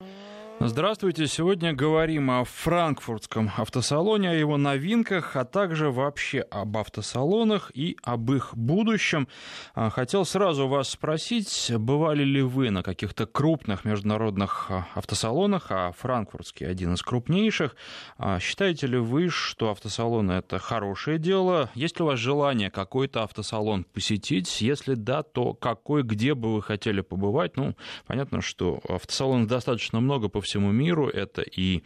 Mm-hmm. Здравствуйте. Сегодня говорим о франкфуртском автосалоне, о его новинках, а также вообще об автосалонах и об их будущем. А, хотел сразу вас спросить, бывали ли вы на каких-то крупных международных а, автосалонах, а франкфуртский один из крупнейших. А, считаете ли вы, что автосалоны это хорошее дело? Есть ли у вас желание какой-то автосалон посетить? Если да, то какой, где бы вы хотели побывать? Ну, понятно, что автосалонов достаточно много по всему миру. Это и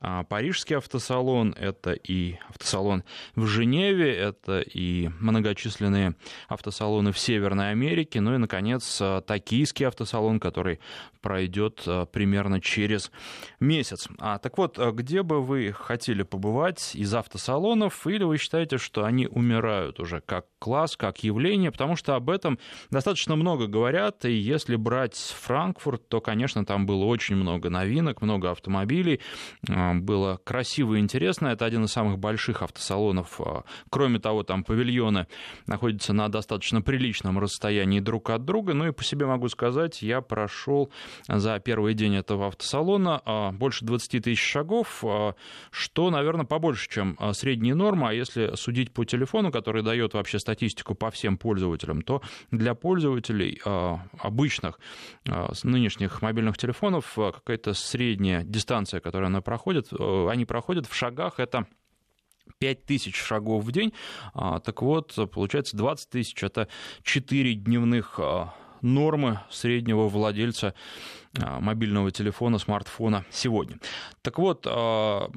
а, Парижский автосалон, это и автосалон в Женеве, это и многочисленные автосалоны в Северной Америке, ну и, наконец, а, Токийский автосалон, который пройдет а, примерно через месяц. А, так вот, где бы вы хотели побывать из автосалонов, или вы считаете, что они умирают уже как класс, как явление, потому что об этом достаточно много говорят, и если брать Франкфурт, то, конечно, там было очень много новинок, много автомобилей, а, было красиво и интересно, это один из самых больших автосалонов, а, кроме того, там павильоны находятся на достаточно приличном расстоянии друг от друга, ну и по себе могу сказать, я прошел за первый день этого автосалона а, больше 20 тысяч шагов, что, наверное, побольше, чем средняя норма, а если судить по телефону, который дает вообще статистику по всем пользователям, то для пользователей обычных нынешних мобильных телефонов какая-то средняя дистанция, которую она проходит, они проходят в шагах, это 5 тысяч шагов в день, так вот, получается 20 тысяч, это 4 дневных нормы среднего владельца а, мобильного телефона, смартфона сегодня. Так вот, а,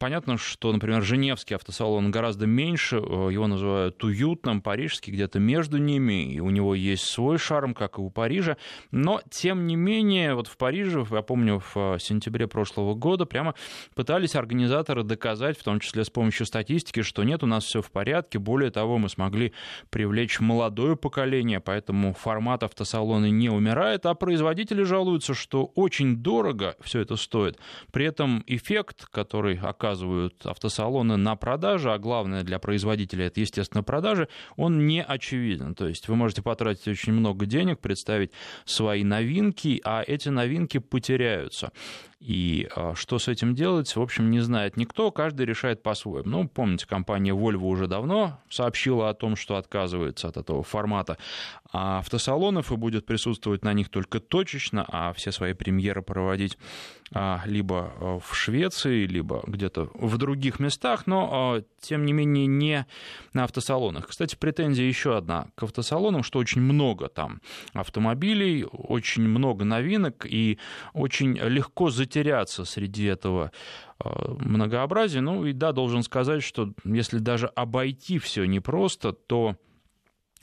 понятно, что, например, Женевский автосалон гораздо меньше, а, его называют уютным, парижский где-то между ними, и у него есть свой шарм, как и у Парижа, но, тем не менее, вот в Париже, я помню, в сентябре прошлого года прямо пытались организаторы доказать, в том числе с помощью статистики, что нет, у нас все в порядке, более того, мы смогли привлечь молодое поколение, поэтому формат автосалона не умирает, а производители жалуются, что очень дорого все это стоит. При этом эффект, который оказывают автосалоны на продаже, а главное для производителя это, естественно, продажи, он не очевиден. То есть вы можете потратить очень много денег, представить свои новинки, а эти новинки потеряются. И а, что с этим делать, в общем, не знает никто, каждый решает по-своему. Ну, помните, компания Volvo уже давно сообщила о том, что отказывается от этого формата а автосалонов и будет присутствовать на них только точечно, а все свои премьеры проводить либо а, в Швеции, либо где-то в других местах, но, тем не менее, не на автосалонах. Кстати, претензия еще одна к автосалонам, что очень много там автомобилей, очень много новинок, и очень легко затеряться среди этого многообразия. Ну и да, должен сказать, что если даже обойти все непросто, то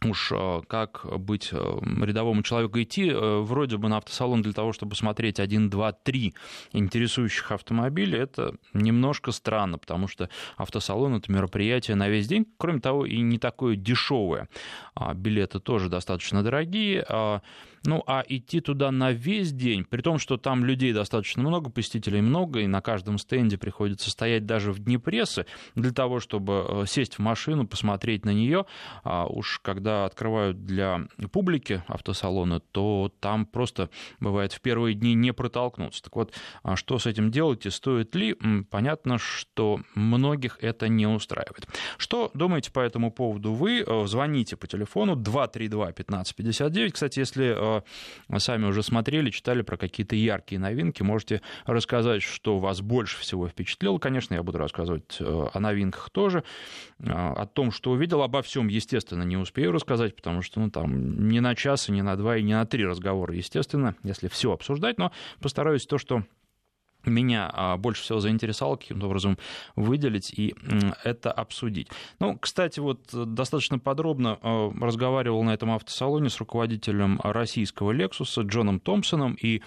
уж э, как быть э, рядовому человеку идти, э, вроде бы на автосалон для того, чтобы смотреть один, два, три интересующих автомобиля, это немножко странно, потому что автосалон — это мероприятие на весь день, кроме того, и не такое дешевое. А билеты тоже достаточно дорогие, а ну, а идти туда на весь день, при том, что там людей достаточно много, посетителей много, и на каждом стенде приходится стоять даже в дни прессы для того, чтобы э, сесть в машину, посмотреть на нее, а уж когда открывают для публики автосалоны, то там просто бывает в первые дни не протолкнуться. Так вот, а что с этим делать и стоит ли? Понятно, что многих это не устраивает. Что думаете по этому поводу вы? Э, звоните по телефону 232 1559. Кстати, если э, сами уже смотрели, читали про какие-то яркие новинки. Можете рассказать, что вас больше всего впечатлило. Конечно, я буду рассказывать э, о новинках тоже, э, о том, что увидел. Обо всем, естественно, не успею рассказать, потому что ну, там не на час, и не на два, и не на три разговора, естественно, если все обсуждать, но постараюсь то, что меня а, больше всего заинтересовало каким-то образом выделить и это обсудить. Ну, кстати, вот достаточно подробно а, разговаривал на этом автосалоне с руководителем российского Lexus Джоном Томпсоном, и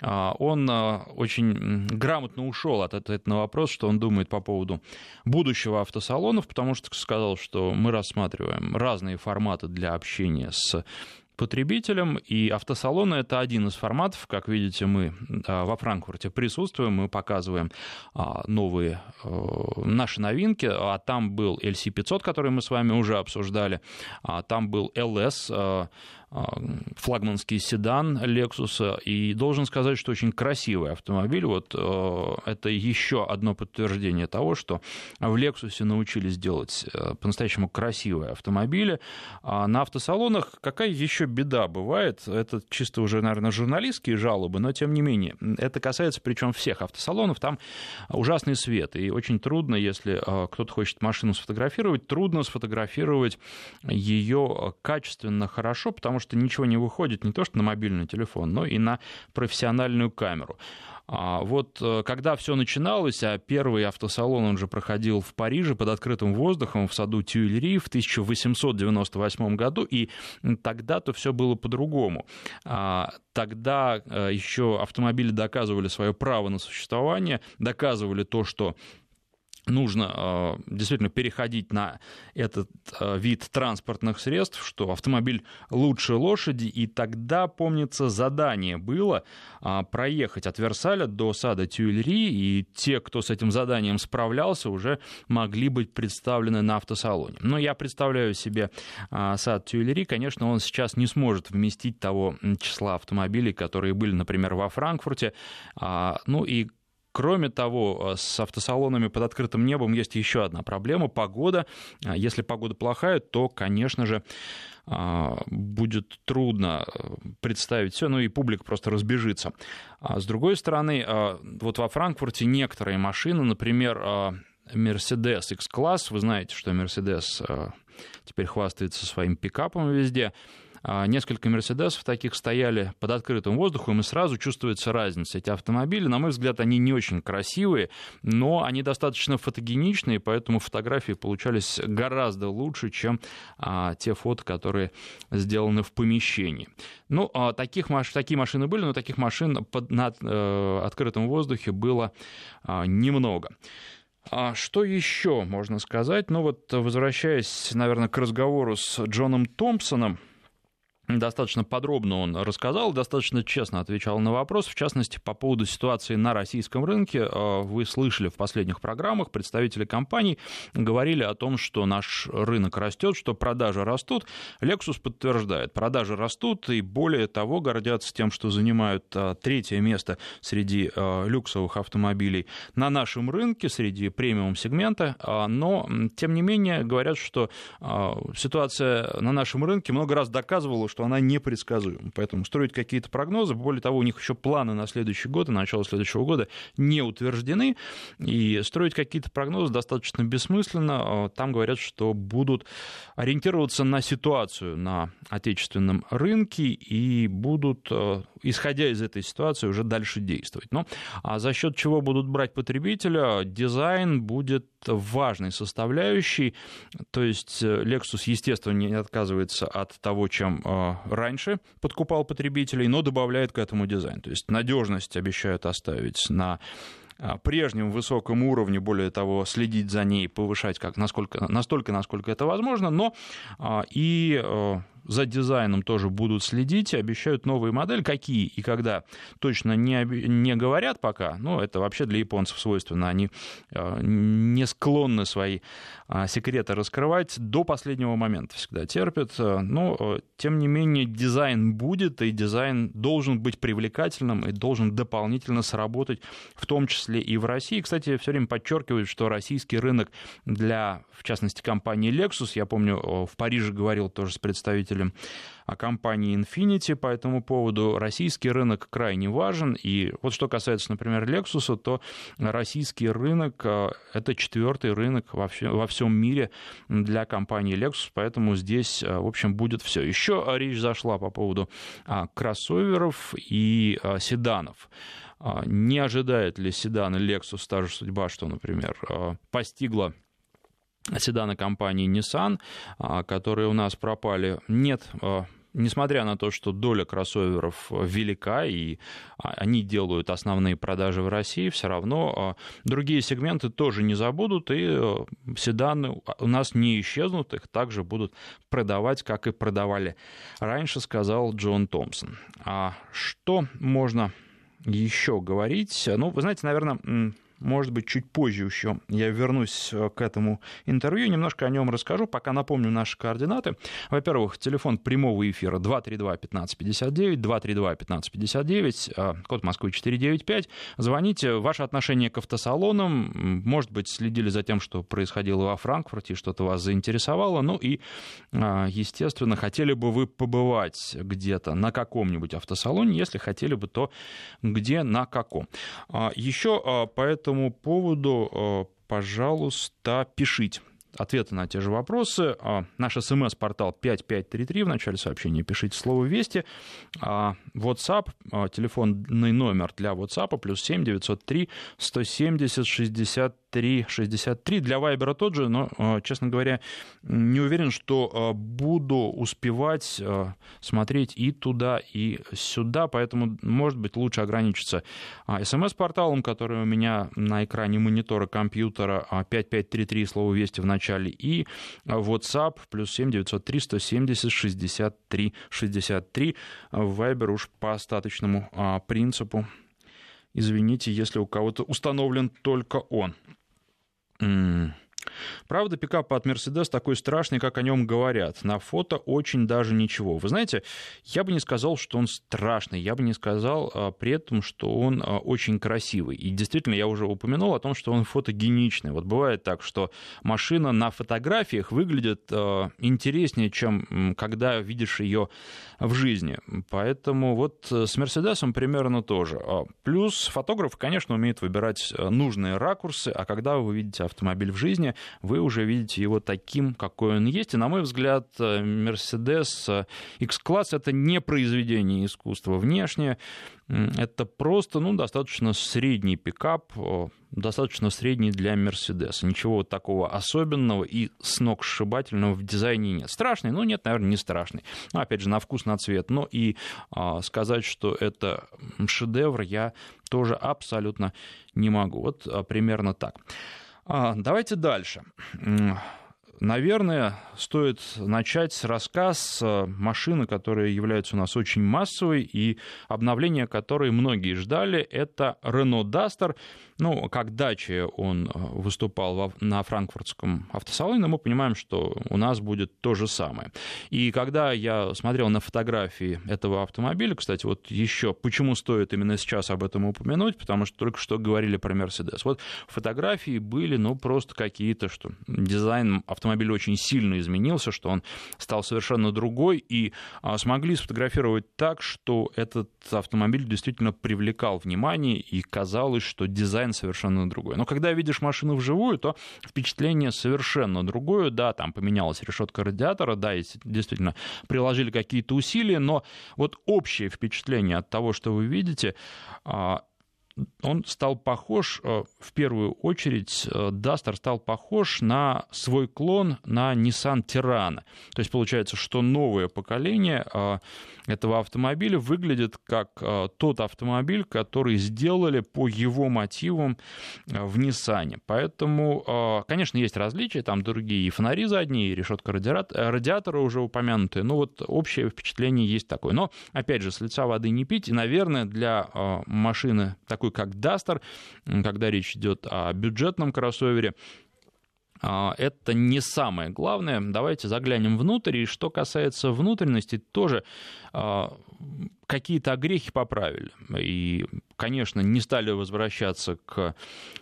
а, он очень грамотно ушел от ответа на вопрос, что он думает по поводу будущего автосалонов, потому что сказал, что мы рассматриваем разные форматы для общения с потребителям, и автосалоны — это один из форматов. Как видите, мы во Франкфурте присутствуем, мы показываем а, новые э, наши новинки, а там был LC500, который мы с вами уже обсуждали, а там был LS, флагманский седан Lexus, и должен сказать, что очень красивый автомобиль. Вот это еще одно подтверждение того, что в Lexus научились делать по-настоящему красивые автомобили. А на автосалонах какая еще беда бывает? Это чисто уже, наверное, журналистские жалобы, но тем не менее. Это касается причем всех автосалонов. Там ужасный свет, и очень трудно, если кто-то хочет машину сфотографировать, трудно сфотографировать ее качественно хорошо, потому что ничего не выходит не то что на мобильный телефон, но и на профессиональную камеру. А вот э, когда все начиналось, а первый автосалон он же проходил в Париже под открытым воздухом в саду Тюильри в 1898 году, и тогда-то все было по-другому. А тогда э, еще автомобили доказывали свое право на существование, доказывали то, что нужно э, действительно переходить на этот э, вид транспортных средств, что автомобиль лучше лошади, и тогда, помнится, задание было э, проехать от Версаля до сада Тюильри, и те, кто с этим заданием справлялся, уже могли быть представлены на автосалоне. Но я представляю себе сад Тюильри, конечно, он сейчас не сможет вместить того числа автомобилей, которые были, например, во Франкфурте, ну и Кроме того, э, с автосалонами под открытым небом есть еще одна проблема – погода. А если погода плохая, то, конечно же, а, будет трудно э, представить все, ну и публика просто разбежится. А с другой стороны, э, вот во Франкфурте некоторые машины, например, Mercedes X-класс, вы знаете, что Mercedes теперь хвастается своим пикапом везде, несколько Мерседесов таких стояли под открытым воздухом, и сразу чувствуется разница. Эти автомобили, на мой взгляд, они не очень красивые, но они достаточно фотогеничные, поэтому фотографии получались гораздо лучше, чем а, те фото, которые сделаны в помещении. Ну, а, таких, такие машины были, но таких машин под, на э, открытом воздухе было а, немного. А что еще можно сказать? Ну вот, возвращаясь, наверное, к разговору с Джоном Томпсоном, Достаточно подробно он рассказал, достаточно честно отвечал на вопрос. В частности, по поводу ситуации на российском рынке. Э, вы слышали в последних программах, представители компаний говорили о том, что наш рынок растет, что продажи растут. Lexus подтверждает, продажи растут, и более того, гордятся тем, что занимают э, третье место среди э, люксовых автомобилей на нашем рынке, среди премиум-сегмента. Но, тем не менее, говорят, что ситуация на нашем рынке много раз доказывала, что что она непредсказуема. Поэтому строить какие-то прогнозы, более того, у них еще планы на следующий год и начало следующего года не утверждены, и строить какие-то прогнозы достаточно бессмысленно. А, там говорят, что будут ориентироваться на ситуацию на отечественном рынке и будут, а, исходя из этой ситуации, уже дальше действовать. Но а за счет чего будут брать потребителя, дизайн будет важной составляющей. То есть э, Lexus, естественно, не отказывается от того, чем э, раньше подкупал потребителей, но добавляет к этому дизайн. То есть надежность обещают оставить на э, прежнем высоком уровне, более того, следить за ней, повышать как, насколько, настолько, насколько это возможно, но и за дизайном тоже будут следить, обещают новые модели. Какие и когда точно не, не говорят пока, но это вообще для японцев свойственно. Они э, не склонны свои а, секреты раскрывать до последнего момента, всегда терпят. Но, э, тем не менее, дизайн будет, и дизайн должен быть привлекательным и должен дополнительно сработать, в том числе и в России. Кстати, все время подчеркивают, что российский рынок для, в частности, компании Lexus, я помню, в Париже говорил тоже с представителем представителем компании Infinity по этому поводу. Российский рынок крайне важен. И вот что касается, например, Lexus, то российский рынок э, — это четвертый рынок во, все, во всем мире для компании Lexus, поэтому здесь, э, в общем, будет все. Еще речь зашла по поводу а, кроссоверов и а, седанов. А, не ожидает ли седаны Lexus та же судьба, что, например, постигла седаны компании Nissan, а, которые у нас пропали. Нет, а, несмотря на то, что доля кроссоверов велика, и а, они делают основные продажи в России, все равно другие сегменты тоже не забудут, и седаны у нас не исчезнут, их также будут продавать, как и продавали раньше, сказал Джон Томпсон. А что можно еще говорить? Ну, вы знаете, наверное, может быть, чуть позже еще я вернусь к этому интервью, немножко о нем расскажу. Пока напомню наши координаты. Во-первых, телефон прямого эфира 232-1559, 232-1559, код Москвы 495. Звоните. Ваше отношение к автосалонам, может быть, следили за тем, что происходило во Франкфурте, что-то вас заинтересовало. Ну и, а, естественно, хотели бы вы побывать где-то на каком-нибудь автосалоне. Если хотели бы, то где, на каком. А, Еще а, по этому поводу, пожалуйста, пишите ответы на те же вопросы. Наш смс-портал 5533. В начале сообщения пишите слово «Вести». WhatsApp, телефонный номер для WhatsApp, плюс 7 903 170 60 3,63. Для Вайбера тот же, но, э, честно говоря, не уверен, что э, буду успевать э, смотреть и туда, и сюда, поэтому, может быть, лучше ограничиться смс-порталом, который у меня на экране монитора компьютера 5533, слово «Вести» в начале, и WhatsApp, плюс 7 903 170 63 63. Вайбер уж по остаточному принципу Извините, если у кого-то установлен только он. 嗯。Правда, пикап от Mercedes такой страшный, как о нем говорят. На фото очень даже ничего. Вы знаете, я бы не сказал, что он страшный. Я бы не сказал а, при этом, что он а, очень красивый. И действительно, я уже упомянул о том, что он фотогеничный. Вот бывает так, что машина на фотографиях выглядит а, интереснее, чем когда видишь ее в жизни. Поэтому вот с Мерседесом примерно тоже. Плюс фотограф, конечно, умеет выбирать нужные ракурсы, а когда вы видите автомобиль в жизни, вы уже видите его таким, какой он есть. И, на мой взгляд, Mercedes X-класс — это не произведение искусства внешне, это просто ну, достаточно средний пикап, достаточно средний для Мерседеса. Ничего вот такого особенного и сногсшибательного в дизайне нет. Страшный? Ну, нет, наверное, не страшный. Ну, опять же, на вкус, на цвет. Но и а, сказать, что это шедевр, я тоже абсолютно не могу. Вот а, примерно так. А, давайте дальше. Наверное, стоит начать с рассказ машины, которые являются у нас очень массовой, и обновление которой многие ждали, это Renault Duster. Ну, как дача он э, выступал на франкфуртском автосалоне, мы понимаем, что у нас будет то же самое. И когда я смотрел на фотографии этого автомобиля, кстати, вот еще почему стоит именно сейчас об этом упомянуть, потому что только что говорили про Mercedes. Вот фотографии были, ну, просто какие-то, что дизайн автомобиля очень сильно изменился, что он стал совершенно другой, и а, смогли сфотографировать так, что этот автомобиль действительно привлекал внимание, и казалось, что дизайн дизайн совершенно другой. Но когда видишь машину вживую, то впечатление совершенно другое. Да, там поменялась решетка радиатора, да, действительно приложили какие-то усилия, но вот общее впечатление от того, что вы видите, а, он стал похож, э, в первую очередь, э, стал похож на свой клон на Nissan Terrano. То есть получается, что новое поколение э, этого автомобиля выглядит как тот автомобиль, который сделали по его мотивам в Nissan. Поэтому, конечно, есть различия, там другие и фонари задние, и решетка радиатора уже упомянутые, но вот общее впечатление есть такое. Но, опять же, с лица воды не пить, и, наверное, для машины такой такой как Duster, когда речь идет о бюджетном кроссовере, а, это не самое главное. Давайте заглянем внутрь. И что касается внутренности, тоже а, какие-то огрехи поправили. И, конечно, не стали возвращаться к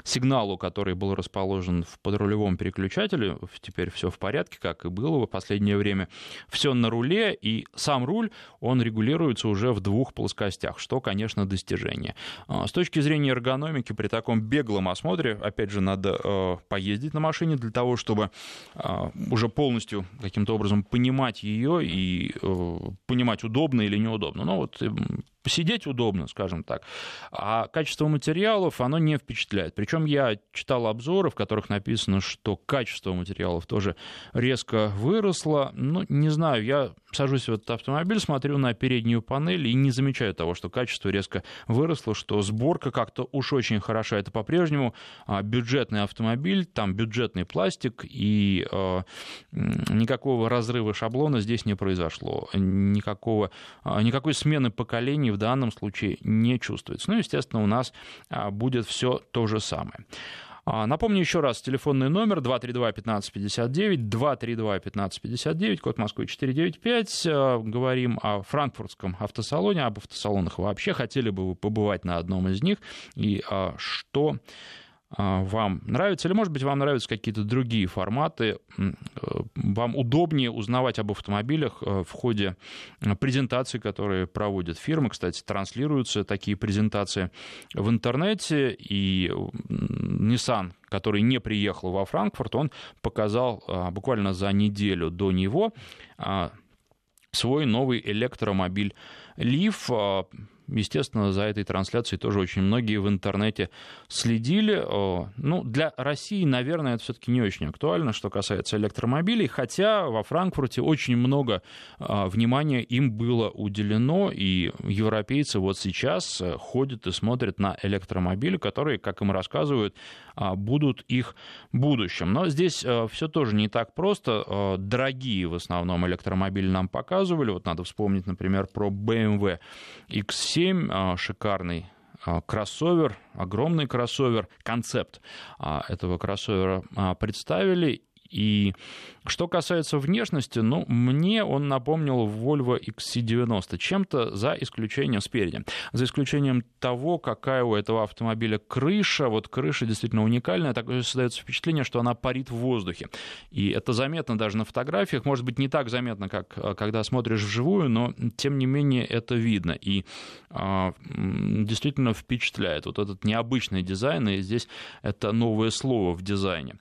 сигналу, который был расположен в подрулевом переключателе. Теперь все в порядке, как и было в последнее время. Все на руле, и сам руль, он регулируется уже в двух плоскостях, что, конечно, достижение. А, с точки зрения эргономики, при таком беглом осмотре, опять же, надо э, поездить на машине для того, чтобы а, уже полностью каким-то образом понимать ее и э, понимать, удобно или неудобно. Но вот вот посидеть удобно, скажем так. А качество материалов, оно не впечатляет. Причем я читал обзоры, в которых написано, что качество материалов тоже резко выросло. Ну, не знаю, я сажусь в этот автомобиль, смотрю на переднюю панель и не замечаю того, что качество резко выросло, что сборка как-то уж очень хороша. Это по-прежнему а, бюджетный автомобиль, там бюджетный пластик, и э, никакого разрыва шаблона здесь не произошло. Никакого, а, никакой смены поколений в данном случае не чувствуется. Ну, естественно, у нас будет все то же самое. Напомню еще раз, телефонный номер 232-1559, 232-1559, код Москвы 495. Говорим о франкфуртском автосалоне, об автосалонах вообще. Хотели бы вы побывать на одном из них и что а, вам нравится, или, может быть, вам нравятся какие-то другие форматы, э, вам удобнее узнавать об автомобилях э, в ходе э, презентаций, которые проводят фирмы. Кстати, транслируются такие презентации в интернете, и Nissan, который не приехал во Франкфурт, он показал а, буквально за неделю до него а, свой новый электромобиль Leaf естественно, за этой трансляцией тоже очень многие в интернете следили. Ну, для России, наверное, это все-таки не очень актуально, что касается электромобилей, хотя во Франкфурте очень много а, внимания им было уделено, и европейцы вот сейчас э, ходят и смотрят на электромобили, которые, как им рассказывают, а, будут их будущим. Но здесь э, все тоже не так просто. Э, дорогие в основном электромобили нам показывали. Вот надо вспомнить, например, про BMW X7, а, шикарный а, кроссовер, огромный кроссовер, концепт этого кроссовера представили. И что касается внешности, ну, мне он напомнил Volvo XC90 чем-то за исключением спереди. За исключением того, какая у этого автомобиля крыша. Вот крыша действительно уникальная. Такое создается впечатление, что она парит в воздухе. И это заметно даже на фотографиях. Может быть, не так заметно, как э, когда смотришь вживую, но тем не менее это видно. И а, действительно впечатляет. Вот этот необычный дизайн, и здесь это новое слово в дизайне.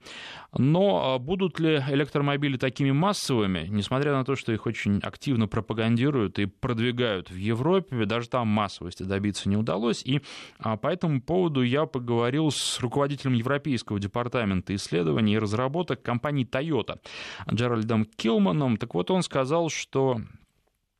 Но а, будут ли электромобили такими массовыми, несмотря на то, что их очень активно пропагандируют и продвигают в Европе, даже там массовости добиться не удалось. И а, по этому поводу я поговорил с руководителем Европейского департамента исследований и разработок компании Toyota Джеральдом Килманом. Так вот, он сказал, что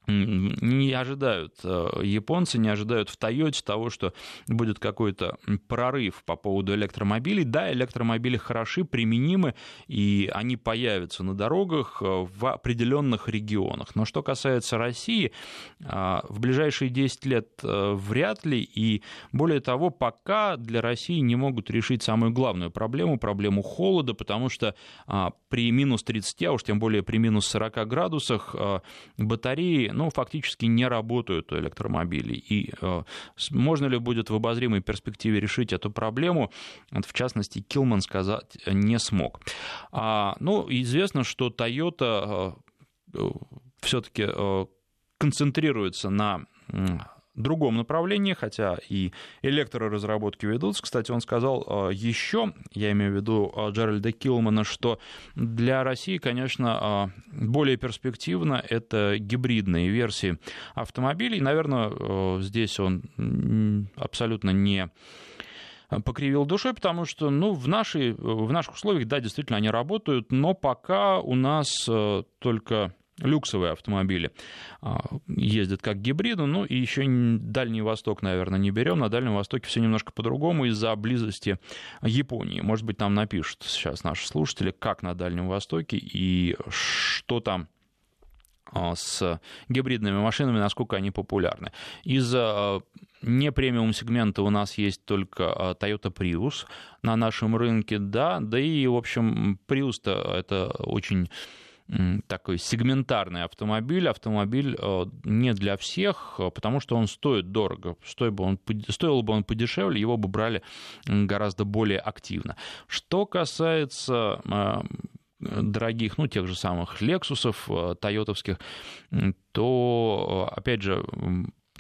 не ожидают э, японцы, не ожидают в Тойоте того, что будет какой-то прорыв по поводу электромобилей. Да, электромобили хороши, применимы, и они появятся на дорогах э, в определенных регионах. Но что касается России, э, в ближайшие 10 лет вряд ли, и более того, пока для России не могут решить самую главную проблему, проблему холода, потому что при минус 30, а уж тем более при минус 40 градусах батареи ну, фактически не работают у электромобилей. И э, можно ли будет в обозримой перспективе решить эту проблему, в частности, Килман сказать не смог. А, ну, известно, что Toyota э, все-таки э, концентрируется на другом направлении, хотя и электроразработки ведутся. Кстати, он сказал э, еще, я имею в виду э, Джеральда Килмана, что для России, конечно, э, более перспективно это гибридные версии автомобилей. Наверное, здесь он абсолютно не покривил душой, потому что ну, в, нашей, в наших условиях, да, действительно, они работают, но пока у нас только люксовые автомобили а, ездят как гибриды, ну и еще Дальний Восток, наверное, не берем. На Дальнем Востоке все немножко по-другому из-за близости Японии. Может быть, там напишут сейчас наши слушатели, как на Дальнем Востоке и что там а, с гибридными машинами, насколько они популярны. Из а, не премиум сегмента у нас есть только Toyota Prius на нашем рынке, да, да и, в общем, Prius-то это очень такой сегментарный автомобиль. Автомобиль э, не для всех, э, потому что он стоит дорого. Стоил бы он, стоил бы он подешевле, его бы брали гораздо более активно. Что касается э, дорогих, ну, тех же самых Лексусов, тойотовских, то, опять же,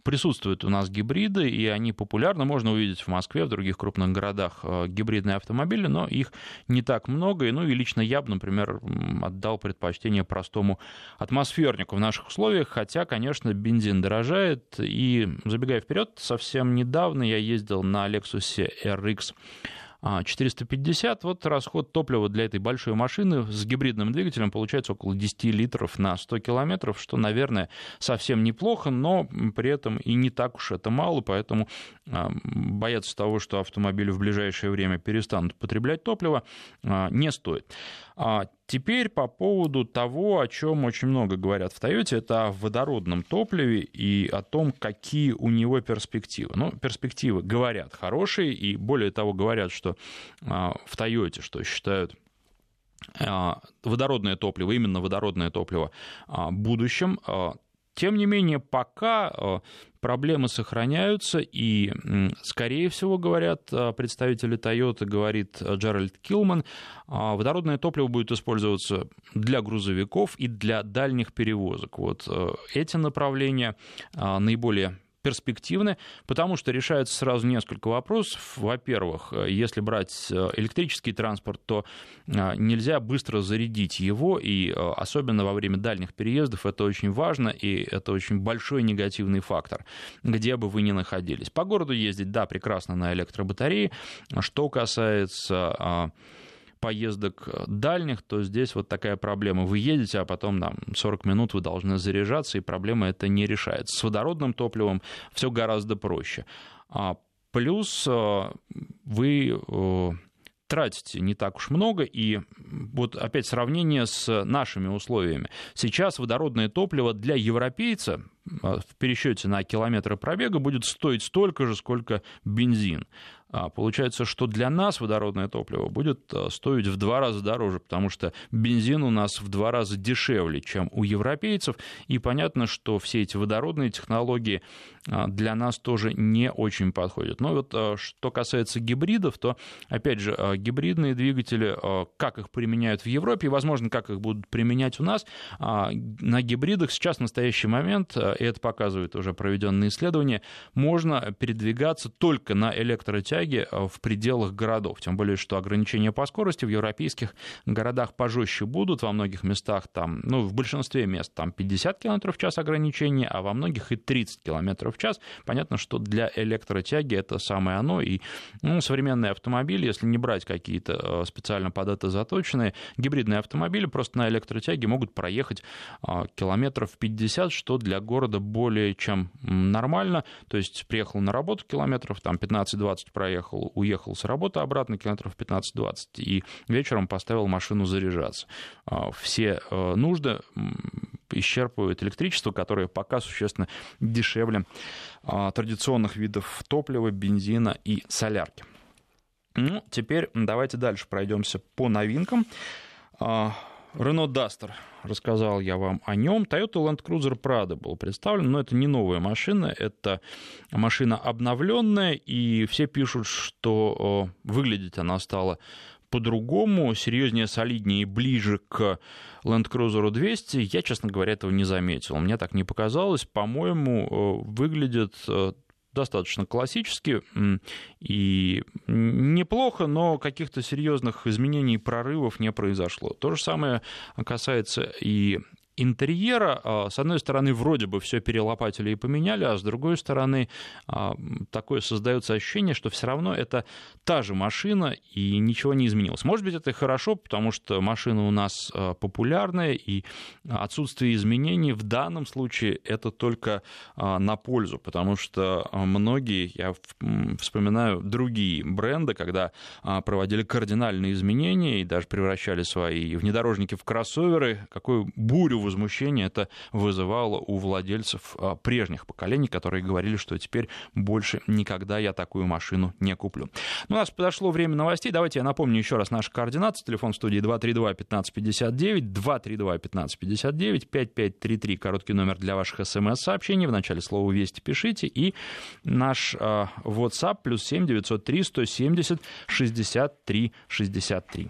присутствуют у нас гибриды, и они популярны. Можно увидеть в Москве, в других крупных городах э, гибридные автомобили, но их не так много. И, ну и лично я бы, например, отдал предпочтение простому атмосфернику в наших условиях, хотя, конечно, бензин дорожает. И, забегая вперед, совсем недавно я ездил на Lexus RX 450, вот расход топлива для этой большой машины с гибридным двигателем получается около 10 литров на 100 километров, что, наверное, совсем неплохо, но при этом и не так уж это мало, поэтому а, бояться того, что автомобили в ближайшее время перестанут потреблять топливо, а, не стоит. А, Теперь по поводу того, о чем очень много говорят в Тойоте, это о водородном топливе и о том, какие у него перспективы. Ну, перспективы говорят хорошие, и более того говорят, что в Тойоте, что считают водородное топливо, именно водородное топливо будущим. Тем не менее, пока э, проблемы сохраняются, и, скорее всего, говорят э, представители Toyota, говорит э, Джеральд Килман, водородное топливо будет использоваться для грузовиков и для дальних перевозок. Вот эти направления наиболее перспективны, потому что решается сразу несколько вопросов. Во-первых, если брать э, электрический транспорт, то э, нельзя быстро зарядить его, и э, особенно во время дальних переездов это очень важно, и это очень большой негативный фактор, где бы вы ни находились. По городу ездить, да, прекрасно на электробатарее. Что касается поездок э, дальних, то здесь вот такая проблема. Вы едете, а потом там 40 минут вы должны заряжаться, и проблема это не решается. С водородным топливом все гораздо проще. А плюс э, вы э, тратите не так уж много, и вот опять сравнение с нашими условиями. Сейчас водородное топливо для европейца в пересчете на километры пробега будет стоить столько же, сколько бензин. А получается, что для нас водородное топливо будет э, стоить в два раза дороже, потому что бензин у нас в два раза дешевле, чем у европейцев, и понятно, что все эти водородные технологии а, для нас тоже не очень подходят. Но вот э, что касается гибридов, то, опять же, э, гибридные двигатели, как их применяют в Европе, и, возможно, как их будут применять у нас, на гибридах сейчас в настоящий момент, и это показывает уже проведенные исследования, можно передвигаться только на электротяге тяги э, в пределах городов. Тем более, что ограничения по скорости в европейских городах пожестче будут. Во многих местах там, ну, в большинстве мест там 50 км в час ограничения, а во многих и 30 км в час. Понятно, что для электротяги это самое оно. И ну, современные автомобили, если не брать какие-то э, специально под это заточенные, гибридные автомобили просто на электротяге могут проехать э, километров 50, что для города более чем нормально. То есть приехал на работу километров, там 15-20 проехал, проехал, уехал с работы обратно километров 15-20 и вечером поставил машину заряжаться. А, все э, нужды исчерпывает электричество, которое пока существенно дешевле а, традиционных видов топлива, бензина и солярки. Ну, теперь давайте дальше пройдемся по новинкам. Renault Duster, рассказал я вам о нем. Toyota Land Cruiser Prado был представлен, но это не новая машина, это машина обновленная, и все пишут, что выглядеть она стала по-другому, серьезнее, солиднее и ближе к Land Cruiser 200, я, честно говоря, этого не заметил. Мне так не показалось. По-моему, выглядит достаточно классически и неплохо, но каких-то серьезных изменений, прорывов не произошло. То же самое касается и интерьера, а, с одной стороны, вроде бы все перелопатили и поменяли, а с другой стороны, а, такое создается ощущение, что все равно это та же машина и ничего не изменилось. Может быть, это хорошо, потому что машина у нас а, популярная, и отсутствие изменений в данном случае это только на пользу, потому что многие, я вспоминаю другие бренды, когда проводили кардинальные изменения и даже превращали свои внедорожники в кроссоверы, какую бурю возмущение это вызывало у владельцев а, прежних поколений, которые говорили, что теперь больше никогда я такую машину не куплю. Ну, у нас подошло время новостей. Давайте я напомню еще раз наши координаты. Телефон в студии 232-1559, 232-1559, 5533, короткий номер для ваших смс-сообщений. В начале слова «Вести» пишите. И наш э, WhatsApp плюс 7 903 170 63 63.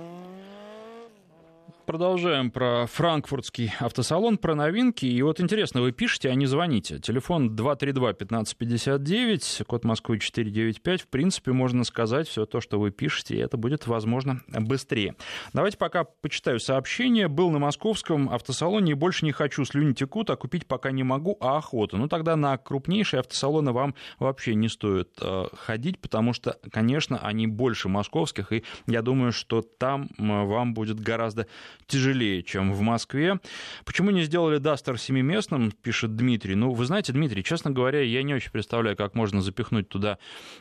Продолжаем про франкфуртский автосалон, про новинки. И вот интересно, вы пишете, а не звоните. Телефон 232-1559, код Москвы 495. В принципе, можно сказать все то, что вы пишете, и это будет, возможно, быстрее. Давайте пока почитаю сообщение. Был на московском автосалоне и больше не хочу. Слюни текут, а купить пока не могу, а охота. Ну, тогда на крупнейшие автосалоны вам вообще не стоит э, ходить, потому что, конечно, они больше московских, и я думаю, что там вам будет гораздо тяжелее, чем в Москве. Почему не сделали Дастер семиместным, пишет Дмитрий. Ну, вы знаете, Дмитрий, честно говоря, я не очень представляю, как можно запихнуть туда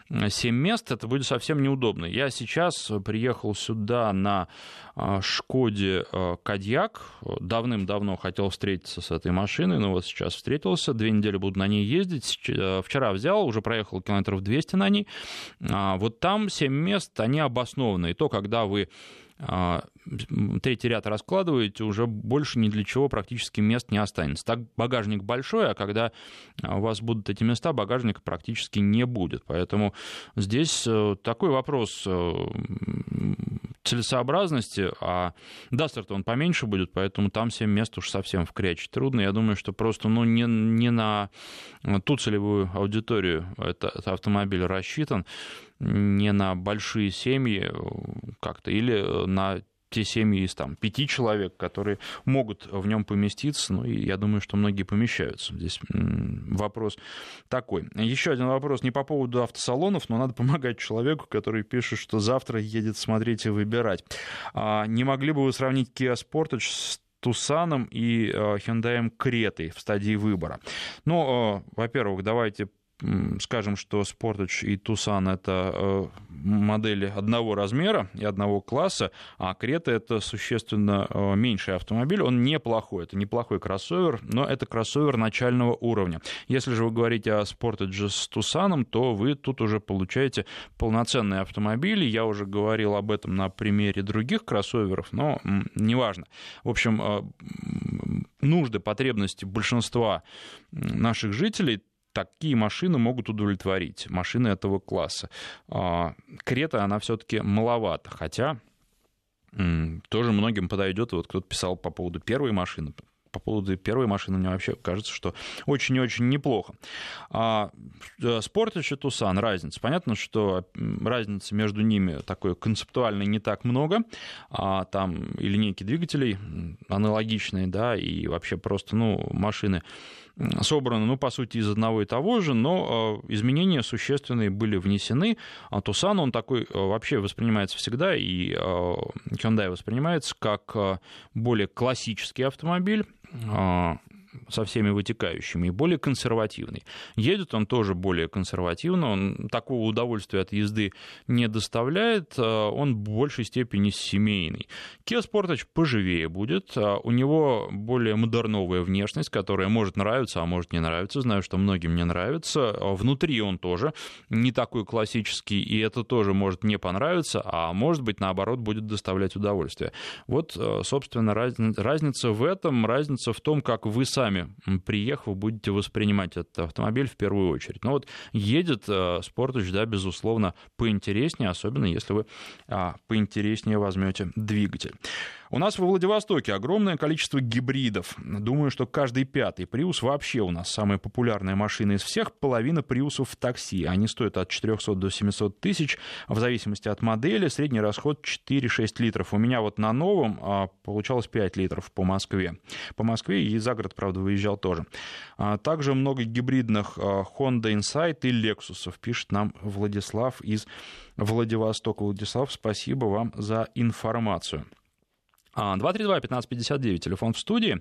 7 мест. Это будет совсем неудобно. Я сейчас приехал сюда на а, Шкоде а, Кадьяк. Давным-давно хотел встретиться с этой машиной, но вот сейчас встретился. Две недели буду на ней ездить. Э, вчера взял, уже проехал километров 200 на ней. А, вот там 7 мест, они обоснованы. И то, когда вы третий ряд раскладываете, уже больше ни для чего практически мест не останется. Так багажник большой, а когда у вас будут эти места, багажника практически не будет. Поэтому здесь э, такой вопрос э, целесообразности, а Дастер он поменьше будет, поэтому там 7 мест уж совсем в кряч трудно. Я думаю, что просто ну, не, не на ту целевую аудиторию этот автомобиль рассчитан, не на большие семьи как-то, или на те семьи из там, пяти человек, которые могут в нем поместиться. Ну, и я думаю, что многие помещаются. Здесь вопрос такой. Еще один вопрос не по поводу автосалонов, но надо помогать человеку, который пишет, что завтра едет смотреть и выбирать. А не могли бы вы сравнить Kia Sportage с Тусаном и а, Hyundai Кретой в стадии выбора. Ну, а, во-первых, давайте скажем, что Sportage и Tucson — это э, модели одного размера и одного класса, а Крета — это существенно э, меньший автомобиль. Он неплохой, это неплохой кроссовер, но это кроссовер начального уровня. Если же вы говорите о Sportage с Tucson, то вы тут уже получаете полноценные автомобили. Я уже говорил об этом на примере других кроссоверов, но неважно. В общем, э, нужды, потребности большинства наших жителей такие машины могут удовлетворить, машины этого класса. А, Крета, она все-таки маловато, хотя тоже многим подойдет. Вот кто-то писал по поводу первой машины, по поводу первой машины мне вообще кажется, что очень и очень неплохо. А Sportage и Tucson разница. Понятно, что разницы между ними такой концептуальной не так много. А там и линейки двигателей аналогичные, да, и вообще просто, ну, машины собраны, ну, по сути, из одного и того же, но э, изменения существенные были внесены. А Тусан, он такой э, вообще воспринимается всегда, и Hyundai воспринимается как более классический автомобиль, со всеми вытекающими, и более консервативный. Едет он тоже более консервативно, он такого удовольствия от езды не доставляет, а, он в большей степени семейный. Kia Sportage поживее будет, а, у него более модерновая внешность, которая может нравиться, а может не нравиться, знаю, что многим не нравится. А, внутри он тоже не такой классический, и это тоже может не понравиться, а может быть, наоборот, будет доставлять удовольствие. Вот, собственно, разница в этом, разница в том, как вы сами сами, приехав, будете воспринимать этот автомобиль в первую очередь. Но вот едет Sportage, э, да, безусловно, поинтереснее, особенно если вы а, поинтереснее возьмете двигатель. У нас во Владивостоке огромное количество гибридов. Думаю, что каждый пятый Приус вообще у нас самая популярная машина из всех. Половина Приусов в такси. Они стоят от 400 до 700 тысяч, в зависимости от модели. Средний расход 4-6 литров. У меня вот на новом а, получалось 5 литров по Москве. По Москве и за город, правда, выезжал тоже. А, также много гибридных а, Honda Insight и Lexus, пишет нам Владислав из Владивостока. Владислав, спасибо вам за информацию. 232-1559, телефон в студии.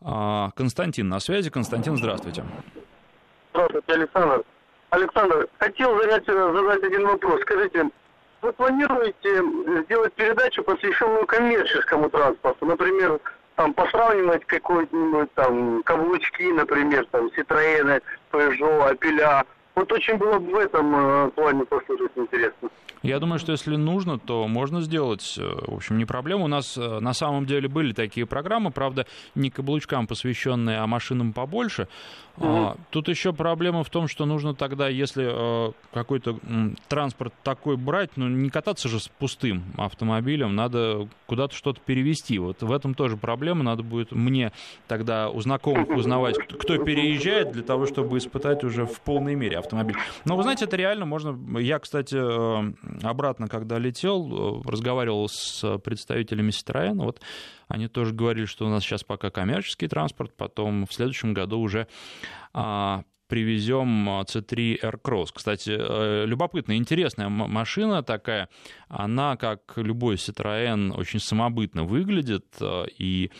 А, Константин на связи. Константин, здравствуйте. Здравствуйте, Александр. Александр, хотел задать, задать один вопрос. Скажите, вы планируете сделать передачу, посвященную коммерческому транспорту? Например, там посравнивать какой-нибудь там каблучки, например, там Citroёn, Peugeot, Opel, вот очень было бы в этом э, плане послушать интересно. Я думаю, что если нужно, то можно сделать. Э, в общем, не проблема. У нас э, на самом деле были такие программы, правда, не каблучкам посвященные, а машинам побольше. Угу. Тут еще проблема в том, что нужно тогда, если какой-то транспорт такой брать, ну не кататься же с пустым автомобилем, надо куда-то что-то перевести. Вот в этом тоже проблема. Надо будет мне тогда у знакомых узнавать, кто переезжает, для того, чтобы испытать уже в полной мере автомобиль. Но вы знаете, это реально можно... Я, кстати, э, обратно, когда летел, э, разговаривал с представителями Citroёn, вот они тоже говорили, что у нас сейчас пока коммерческий транспорт, потом в следующем году уже а, привезем C3 Aircross. Кстати, любопытная, интересная машина такая. Она, как любой Citroën, очень самобытно выглядит. И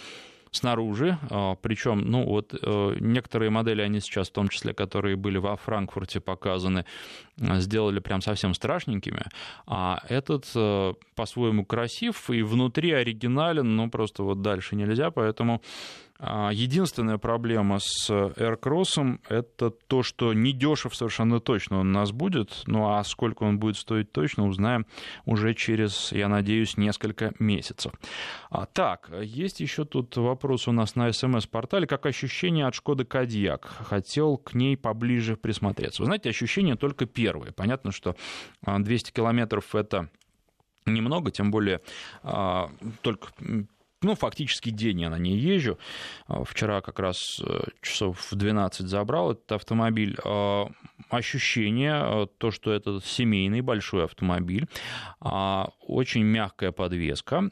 снаружи, а, причем, ну вот э, некоторые модели, они сейчас, в том числе, которые были во Франкфурте показаны, сделали прям совсем страшненькими, а этот э, по-своему красив и внутри оригинален, но просто вот дальше нельзя, поэтому а, единственная проблема с Aircross это то, что недешев совершенно точно он у нас будет. Ну а сколько он будет стоить точно, узнаем уже через, я надеюсь, несколько месяцев. А, так, есть еще тут вопрос у нас на смс-портале. Как ощущение от Шкоды Кадьяк? Хотел к ней поближе присмотреться. Вы знаете, ощущения только первые. Понятно, что 200 километров это немного, тем более а, только ну, фактически день я на ней езжу. А, вчера как раз э, часов в 12 забрал этот автомобиль. А, ощущение, э, то, что это семейный большой автомобиль, а, очень мягкая подвеска.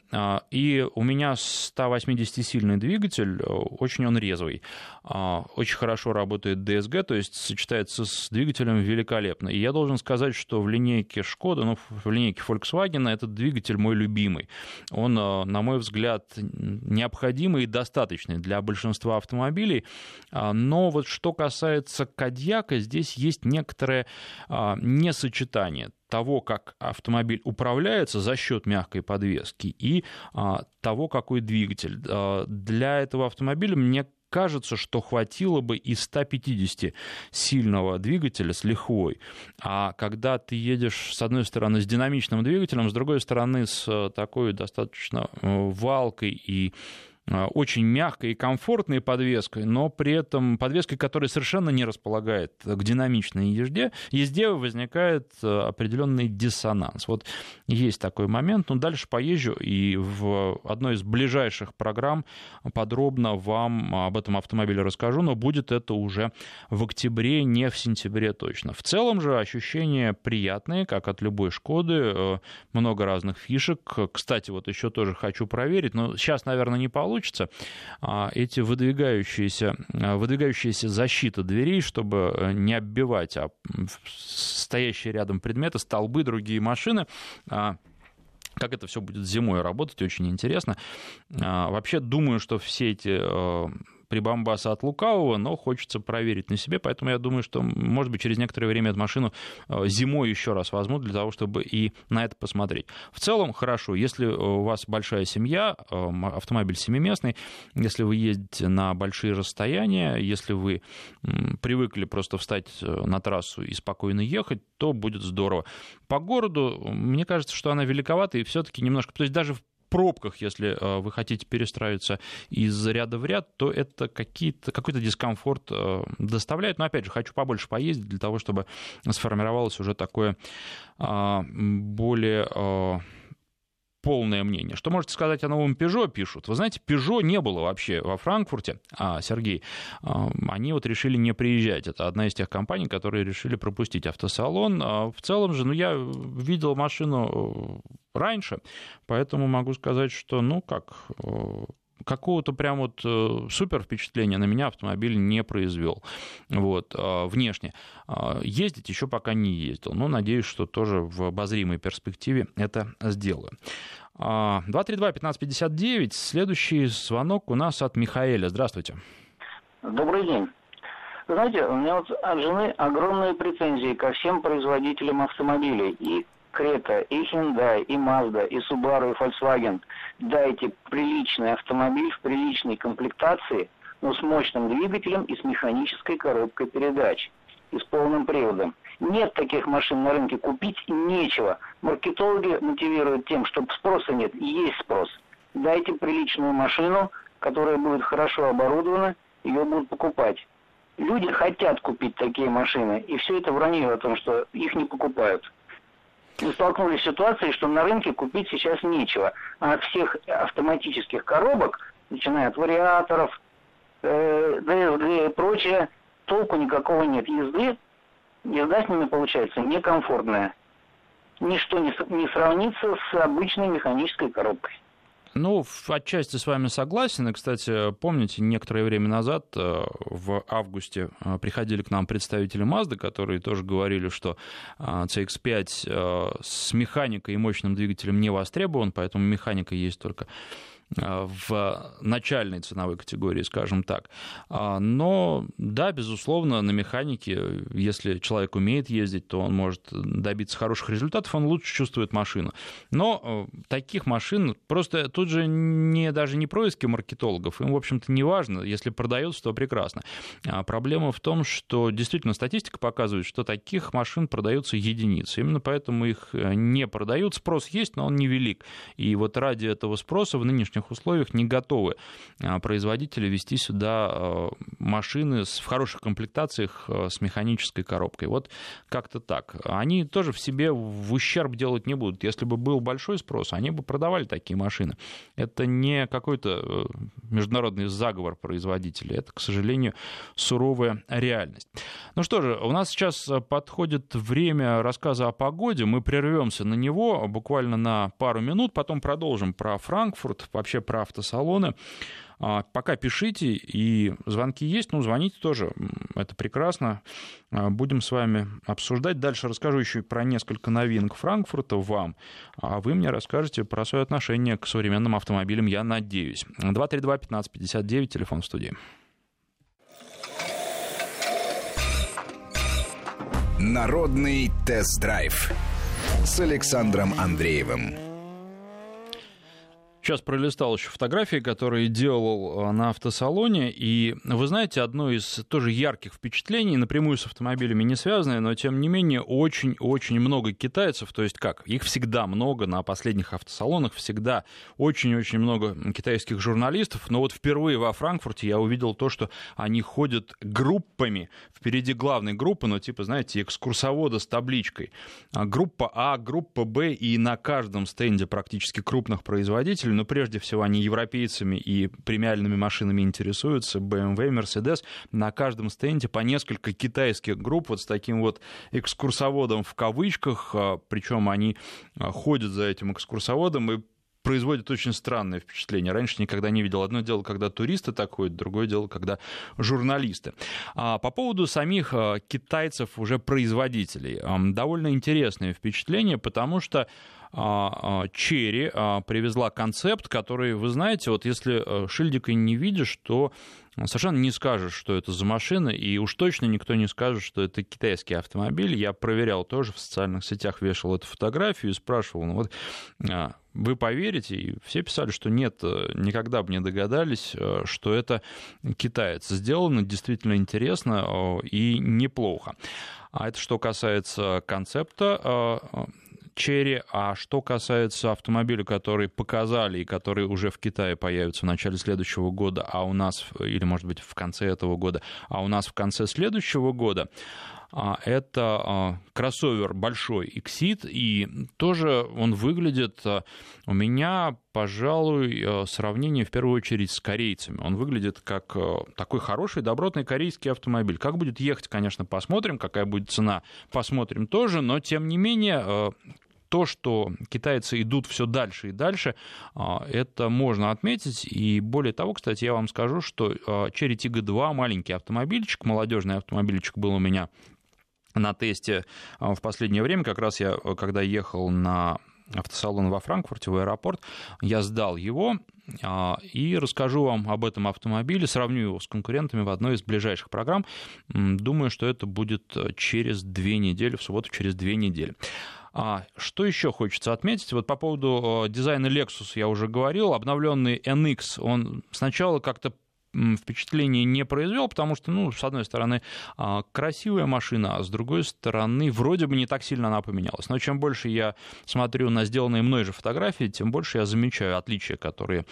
И у меня 180-сильный двигатель, э, очень он резвый. Очень хорошо работает DSG, то есть сочетается с двигателем великолепно. И я должен сказать, что в линейке Шкода, ну, в линейке Volkswagen этот двигатель мой любимый. Он, на мой взгляд, необходимый и достаточный для большинства автомобилей. А, но вот что касается Кадьяка, здесь есть некоторое а, несочетание того, как автомобиль управляется за счет мягкой подвески и а, того, какой двигатель. Для этого автомобиля мне кажется, что хватило бы и 150 сильного двигателя с лихвой. А когда ты едешь, с одной стороны, с динамичным двигателем, с другой стороны, с э, такой достаточно э, валкой и очень мягкой и комфортной подвеской, но при этом подвеской, которая совершенно не располагает к динамичной езде, езде возникает э, определенный диссонанс. Вот есть такой момент, но дальше поезжу и в одной из ближайших программ подробно вам об этом автомобиле расскажу, но будет это уже в октябре, не в сентябре точно. В целом же ощущения приятные, как от любой Шкоды, э, много разных фишек. Кстати, вот еще тоже хочу проверить, но сейчас, наверное, не получится, получится, а, эти выдвигающиеся, а, выдвигающиеся защита дверей, чтобы э, не оббивать а стоящие рядом предметы, столбы, другие машины, а, как это все будет зимой работать, очень интересно. Вообще думаю, что все эти э, прибамбаса от лукавого, но хочется проверить на себе, поэтому я думаю, что, может быть, через некоторое время эту машину э, зимой еще раз возьму для того, чтобы и на это посмотреть. В целом, хорошо, если у вас большая семья, э, автомобиль семиместный, если вы ездите на большие расстояния, если вы привыкли просто встать э, на трассу и спокойно ехать, то будет здорово. По городу, мне кажется, что она великовата и все-таки немножко, то есть даже в пробках, если э, вы хотите перестраиваться из ряда в ряд, то это какие-то, какой-то дискомфорт э, доставляет. Но опять же, хочу побольше поездить для того, чтобы сформировалось уже такое а, более э, полное мнение. Что можете сказать о новом Peugeot, пишут. Вы знаете, Peugeot не было вообще во Франкфурте, а, Сергей, а, они вот решили не приезжать. Это одна из тех компаний, которые решили пропустить автосалон. А в целом же, ну, я видел машину э, раньше, поэтому могу сказать, что, ну, как, э, какого-то прям вот э, супер впечатления на меня автомобиль не произвел. Вот, внешне. Ездить еще пока не ездил, но надеюсь, что тоже в обозримой перспективе это сделаю. 232-1559. Следующий звонок у нас от Михаэля. Здравствуйте. Добрый день. Знаете, у меня вот от жены огромные претензии ко всем производителям автомобилей. И Крета, и Hyundai, и Mazda, и Subaru, и Volkswagen. Дайте приличный автомобиль в приличной комплектации, но с мощным двигателем и с механической коробкой передач. И с полным приводом. Нет таких машин на рынке, купить нечего. Маркетологи мотивируют тем, что спроса нет, и есть спрос. Дайте приличную машину, которая будет хорошо оборудована, ее будут покупать. Люди хотят купить такие машины, и все это вранье о том, что их не покупают. Мы столкнулись с ситуацией, что на рынке купить сейчас нечего. А от всех автоматических коробок, начиная от вариаторов, э, DSG и прочее, толку никакого нет. Езды езда с ними получается некомфортная. Ничто не сравнится с обычной механической коробкой. Ну, отчасти с вами согласен. И, кстати, помните, некоторое время назад, э, в августе, э, приходили к нам представители Mazda, которые тоже говорили, что CX-5 с механикой и мощным двигателем не востребован, поэтому механика есть только Э, в начальной ценовой категории, скажем так. А, но да, безусловно, на механике, если человек умеет ездить, то он может добиться хороших результатов, он лучше чувствует машину. Но э, таких машин просто тут же не, даже не происки маркетологов, им, в общем-то, не важно, если продается, то прекрасно. А проблема в том, что действительно статистика показывает, что таких машин продаются единицы. Именно поэтому их э, не продают. Спрос есть, но он невелик. И вот ради этого спроса в нынешнем нынешних условиях не готовы а, производители вести сюда а, машины в хороших комплектациях а, с механической коробкой. Вот как-то так. Они тоже в себе в ущерб делать не будут. Если бы был большой спрос, они бы продавали такие машины. Это не какой-то э, международный заговор производителей. Это, к сожалению, суровая реальность. Ну что же, у нас сейчас подходит время рассказа о погоде. Мы прервемся на него буквально на пару минут, потом продолжим про Франкфурт, вообще про автосалоны. А, пока пишите, и звонки есть, ну, звоните тоже, это прекрасно. А, будем с вами обсуждать. Дальше расскажу еще про несколько новинок Франкфурта вам, а вы мне расскажете про свое отношение к современным автомобилям, я надеюсь. 232-1559, телефон в студии. Народный тест-драйв с Александром Андреевым. Сейчас пролистал еще фотографии, которые делал э, на автосалоне, и вы знаете, одно из тоже ярких впечатлений, напрямую с автомобилями не связанное, но тем не менее очень-очень много китайцев, то есть как, их всегда много на последних автосалонах, всегда очень-очень много китайских журналистов, но вот впервые во Франкфурте я увидел то, что они ходят группами, впереди главной группы, но типа, знаете, экскурсовода с табличкой. А группа А, группа Б, и на каждом стенде практически крупных производителей но прежде всего они европейцами и премиальными машинами интересуются, BMW, Mercedes. На каждом стенде по несколько китайских групп вот с таким вот экскурсоводом в кавычках, а, причем они а, ходят за этим экскурсоводом и производит очень странное впечатление. Раньше никогда не видел. Одно дело, когда туристы так ходят, другое дело, когда журналисты. А по поводу самих китайцев, уже производителей, довольно интересное впечатление, потому что а, а, Черри а, привезла концепт, который, вы знаете, вот если э, шильдика не видишь, то совершенно не скажешь, что это за машина, и уж точно никто не скажет, что это китайский автомобиль. Я проверял тоже в социальных сетях, вешал эту фотографию и спрашивал, ну вот вы поверите, и все писали, что нет, э, никогда бы не догадались, э, что это китаец. Сделано действительно интересно и неплохо. А это что касается концепта Черри. А что касается автомобиля, который показали и который уже в Китае появится в начале следующего года, а у нас, или, может быть, в конце этого года, а у нас в конце следующего года, а, это а, кроссовер большой Exit, и тоже он выглядит а, у меня, пожалуй, сравнение в первую очередь с корейцами. Он выглядит как такой хороший, добротный корейский автомобиль. Как будет ехать, конечно, посмотрим, какая будет цена, посмотрим тоже, но тем не менее то, что китайцы идут все дальше и дальше, а, это можно отметить. И более того, кстати, я вам скажу, что а, Cherry Tiggo 2 маленький автомобильчик, молодежный автомобильчик был у меня на тесте а, в последнее время. Как раз я, когда ехал на автосалон во Франкфурте, в аэропорт, я сдал его, и расскажу вам об этом автомобиле, сравню его с конкурентами в одной из ближайших программ. Думаю, что это будет через две недели, в субботу через две недели. А что еще хочется отметить? Вот по поводу э, дизайна Lexus я уже говорил. Обновленный NX, он сначала как-то впечатление не произвел, потому что, ну, с одной стороны, а, красивая машина, а с другой стороны, вроде бы не так сильно она поменялась. Но чем больше я смотрю на сделанные мной же фотографии, тем больше я замечаю отличия, которые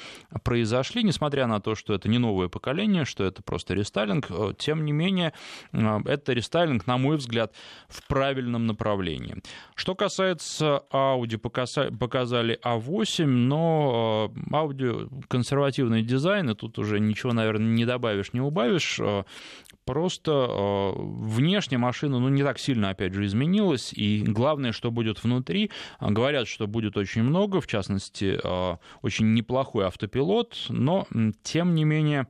произошли, несмотря на то, что это не новое поколение, что это просто рестайлинг, э, тем не менее, э, это рестайлинг, на мой взгляд, в правильном направлении. Что касается Audi, показали A8, а но Audi консервативный дизайн, и тут уже ничего, наверное, не добавишь, не убавишь. Просто внешне машина ну, не так сильно, опять же, изменилась. И главное, что будет внутри. Говорят, что будет очень много, в частности, очень неплохой автопилот, но, тем не менее,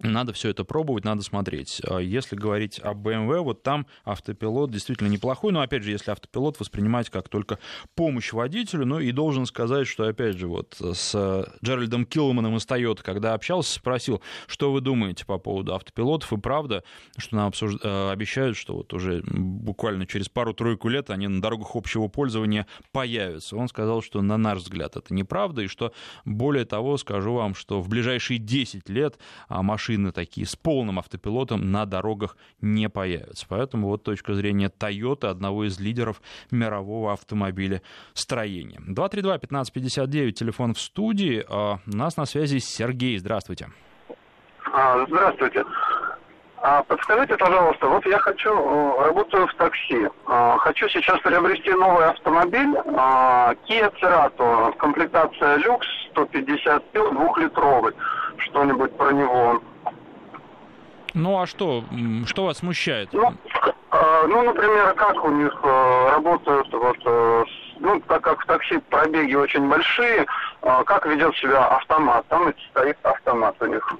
надо все это пробовать, надо смотреть. А если говорить о BMW, вот там автопилот действительно неплохой, но опять же, если автопилот воспринимать как только помощь водителю, ну и должен сказать, что опять же вот с Джеральдом Киллманом из Toyota, когда общался, спросил, что вы думаете по поводу автопилотов, и правда, что нам обсуж... Э, обещают, что вот уже буквально через пару-тройку лет они на дорогах общего пользования появятся. Он сказал, что на наш взгляд это неправда, и что более того, скажу вам, что в ближайшие 10 лет машины машины такие с полным автопилотом на дорогах не появятся. Поэтому вот точка зрения Toyota, одного из лидеров мирового автомобилестроения. 232-1559, телефон в студии. А, у нас на связи Сергей. Здравствуйте. А, здравствуйте. А, подскажите, пожалуйста, вот я хочу, работаю в такси, хочу сейчас приобрести новый автомобиль, Kia Cerato, комплектация люкс, 150 сил, двухлитровый, что-нибудь про него. Ну а что, что вас смущает? Ну, э, ну, например, как у них э, работают, вот, э, ну, так как в такси пробеги очень большие, как ведет себя автомат? Там стоит автомат у них.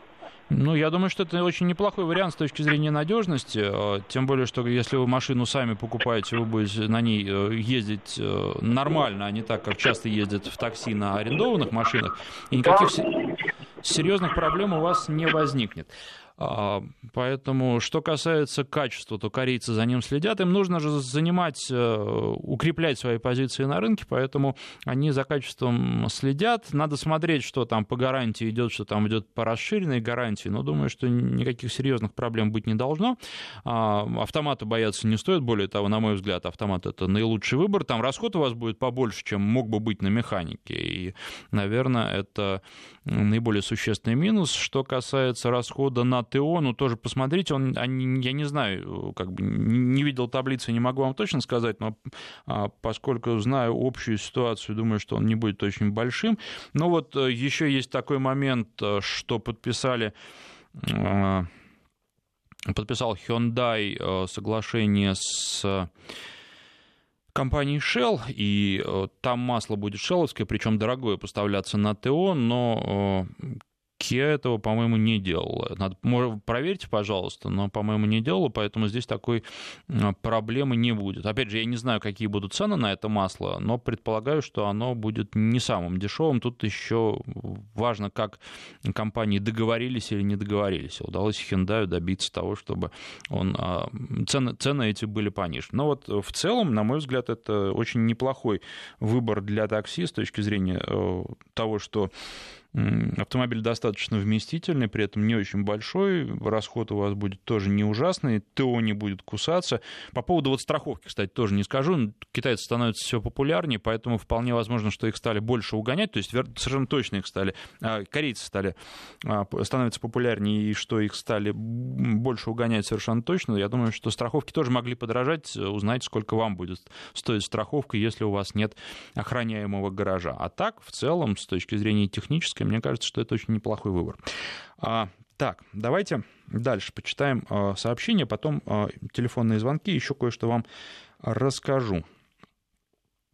Ну, я думаю, что это очень неплохой вариант с точки зрения надежности. Тем более, что если вы машину сами покупаете, вы будете на ней ездить нормально, а не так, как часто ездят в такси на арендованных машинах. И никаких серьезных проблем у вас не возникнет. А, поэтому, что касается качества, то корейцы за ним следят. Им нужно же занимать, э, укреплять свои позиции на рынке, поэтому они за качеством следят. Надо смотреть, что там по гарантии идет, что там идет по расширенной гарантии. Но думаю, что никаких серьезных проблем быть не должно. А, автомата бояться не стоит. Более того, на мой взгляд, автомат это наилучший выбор. Там расход у вас будет побольше, чем мог бы быть на механике. И, наверное, это наиболее существенный минус. Что касается расхода на ТО, ну тоже посмотрите, он, они, я не знаю, как бы не видел таблицы, не могу вам точно сказать, но а, поскольку знаю общую ситуацию, думаю, что он не будет очень большим. Но вот э, еще есть такой момент, э, что подписали э, подписал Hyundai соглашение с компании Shell, и там масло будет шелловское, причем дорогое поставляться на ТО, но Kia этого, по-моему, не делала. Надо, проверьте, пожалуйста, но, по-моему, не делала, поэтому здесь такой проблемы не будет. Опять же, я не знаю, какие будут цены на это масло, но предполагаю, что оно будет не самым дешевым. Тут еще важно, как компании договорились или не договорились. Удалось Hyundai добиться того, чтобы он, а, цены, цены эти были пониже. Но вот в целом, на мой взгляд, это очень неплохой выбор для такси с точки зрения э, того, что Автомобиль достаточно вместительный, при этом не очень большой, расход у вас будет тоже не ужасный, ТО не будет кусаться. По поводу вот страховки, кстати, тоже не скажу. Китайцы становятся все популярнее, поэтому вполне возможно, что их стали больше угонять, то есть совершенно точно их стали, а, корейцы стали, а, становятся популярнее, и что их стали больше угонять совершенно точно. Я думаю, что страховки тоже могли подорожать, узнать, сколько вам будет стоить страховка, если у вас нет охраняемого гаража. А так, в целом, с точки зрения технической, Ленинской, мне кажется, что это очень неплохой выбор. А, так, давайте дальше почитаем а, сообщения, потом а, телефонные звонки, еще кое-что вам расскажу.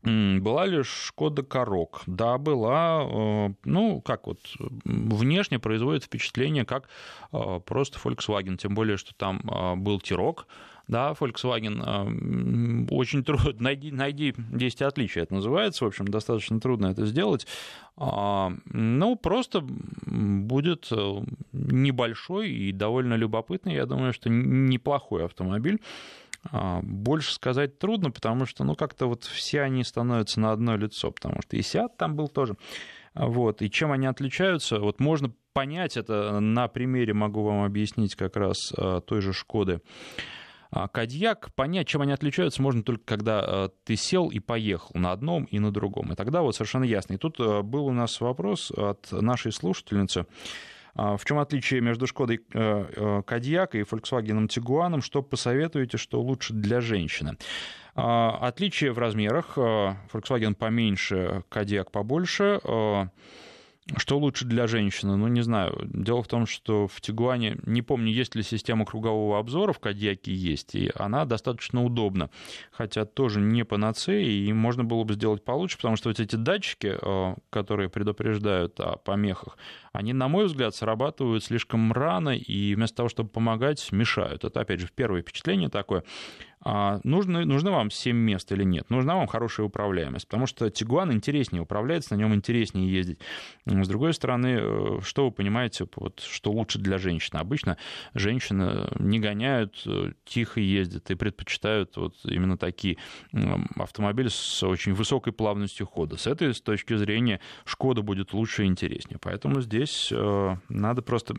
Была ли Шкода Корок? Да, была. Ну, как вот, внешне производит впечатление, как просто Volkswagen, тем более, что там был Тирок, да, Volkswagen э, очень трудно, найди, найди 10 отличий, это называется, в общем, достаточно трудно это сделать. А, ну, просто будет э, небольшой и довольно любопытный, я думаю, что неплохой автомобиль. А, больше сказать трудно, потому что, ну, как-то вот все они становятся на одно лицо, потому что и Сиат там был тоже. Вот, и чем они отличаются, вот можно понять это на примере, могу вам объяснить как раз э, той же Шкоды. А Кадьяк, понять, чем они отличаются, можно только когда э, ты сел и поехал на одном и на другом. И тогда вот совершенно ясно. И тут э, был у нас вопрос от нашей слушательницы. А, в чем отличие между Шкодой э, Кадьяк и Volkswagen Тигуаном? Что посоветуете, что лучше для женщины? А, отличие в размерах. Volkswagen поменьше, Кадьяк побольше. Что лучше для женщины? Ну, не знаю. Дело в том, что в Тигуане, не помню, есть ли система кругового обзора, в Кадьяке есть, и она достаточно удобна. Хотя тоже не панацея, и можно было бы сделать получше, потому что вот эти датчики, э, которые предупреждают о помехах, они, на мой взгляд, срабатывают слишком рано, и вместо того, чтобы помогать, мешают. Это, опять же, первое впечатление такое. А нужны, нужны вам 7 мест или нет? Нужна вам хорошая управляемость, потому что Тигуан интереснее управляется, на нем интереснее ездить. С другой стороны, э, что вы понимаете, вот, что лучше для женщины? Обычно женщины не гоняют, э, тихо ездят и предпочитают вот именно такие автомобили с очень высокой плавностью хода. С этой с точки зрения Шкода будет лучше и интереснее. Поэтому здесь э, надо просто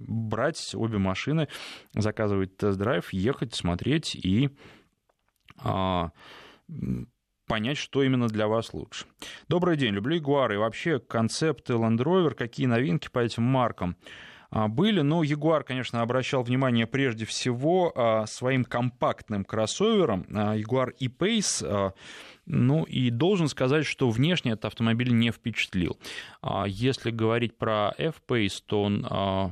брать обе машины, заказывать тест-драйв, ехать, смотреть и а, понять, что именно для вас лучше. Добрый день, люблю Ягуары и вообще концепты Land Rover, какие новинки по этим маркам а, были. Но Ягуар, конечно, обращал внимание прежде всего а, своим компактным кроссовером. Ягуар E-Pace ну и должен сказать, что внешне этот автомобиль не впечатлил. А если говорить про F-Pace, то он а,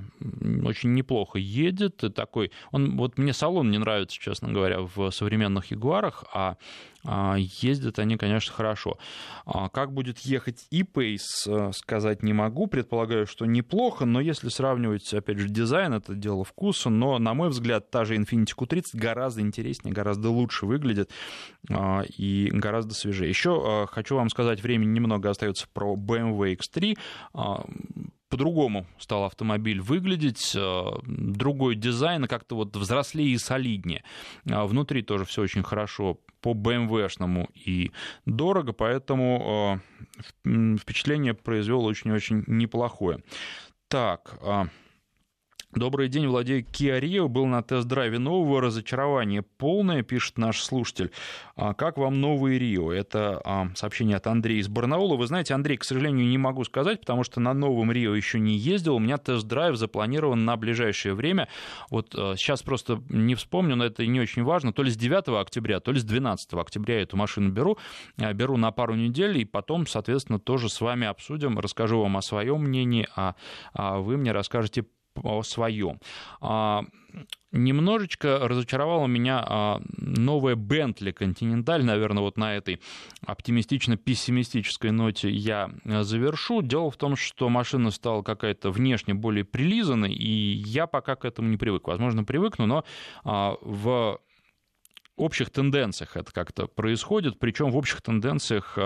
очень неплохо едет. Такой, он, вот мне салон не нравится, честно говоря, в современных Ягуарах, а а, ездят они, конечно, хорошо. А как будет ехать e-Pace, э, сказать не могу. Предполагаю, что неплохо, но если сравнивать, опять же, дизайн, это дело вкуса. Но, на мой взгляд, та же Infiniti Q30 гораздо интереснее, гораздо лучше выглядит а, и гораздо свежее. Еще хочу вам сказать, времени немного остается про BMW X3 по-другому стал автомобиль выглядеть, другой дизайн, как-то вот взрослее и солиднее. А внутри тоже все очень хорошо по BMW-шному и дорого, поэтому э, впечатление произвел очень-очень неплохое. Так, а, Добрый день, владею Kia Rio, был на тест-драйве нового, разочарование полное, пишет наш слушатель. А как вам новый Рио? Это а, сообщение от Андрея из Барнаула. Вы знаете, Андрей, к сожалению, не могу сказать, потому что на новом Рио еще не ездил. У меня тест-драйв запланирован на ближайшее время. Вот а, сейчас просто не вспомню, но это не очень важно. То ли с 9 октября, то ли с 12 октября я эту машину беру. Беру на пару недель, и потом, соответственно, тоже с вами обсудим, расскажу вам о своем мнении, а вы мне расскажете о своем. А, немножечко разочаровала меня а, новая Bentley Continental, наверное, вот на этой оптимистично-пессимистической ноте я завершу. Дело в том, что машина стала какая-то внешне более прилизанной, и я пока к этому не привык. Возможно, привыкну, но а, в общих тенденциях это как-то происходит, причем в общих тенденциях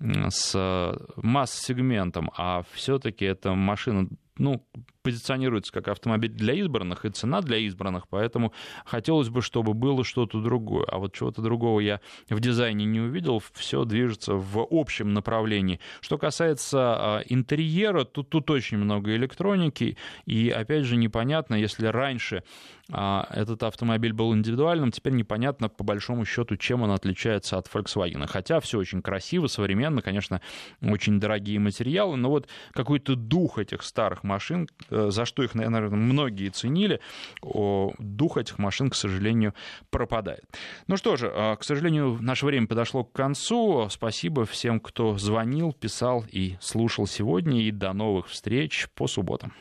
с масс-сегментом, а все-таки эта машина ну, позиционируется как автомобиль для избранных, и цена для избранных, поэтому хотелось бы, чтобы было что-то другое. А вот чего-то другого я в дизайне не увидел, все движется в общем направлении. Что касается а, интерьера, тут, тут очень много электроники, и опять же непонятно, если раньше а, этот автомобиль был индивидуальным, теперь непонятно по большому счету, чем он отличается от Volkswagen. Хотя все очень красиво, современно, конечно, очень дорогие материалы, но вот какой-то дух этих старых машин, э, за что их, наверное, многие ценили, дух этих машин, к сожалению, пропадает. Ну что же, а, к сожалению, наше время подошло к концу. Спасибо всем, кто звонил, писал и слушал сегодня, и до новых встреч по субботам.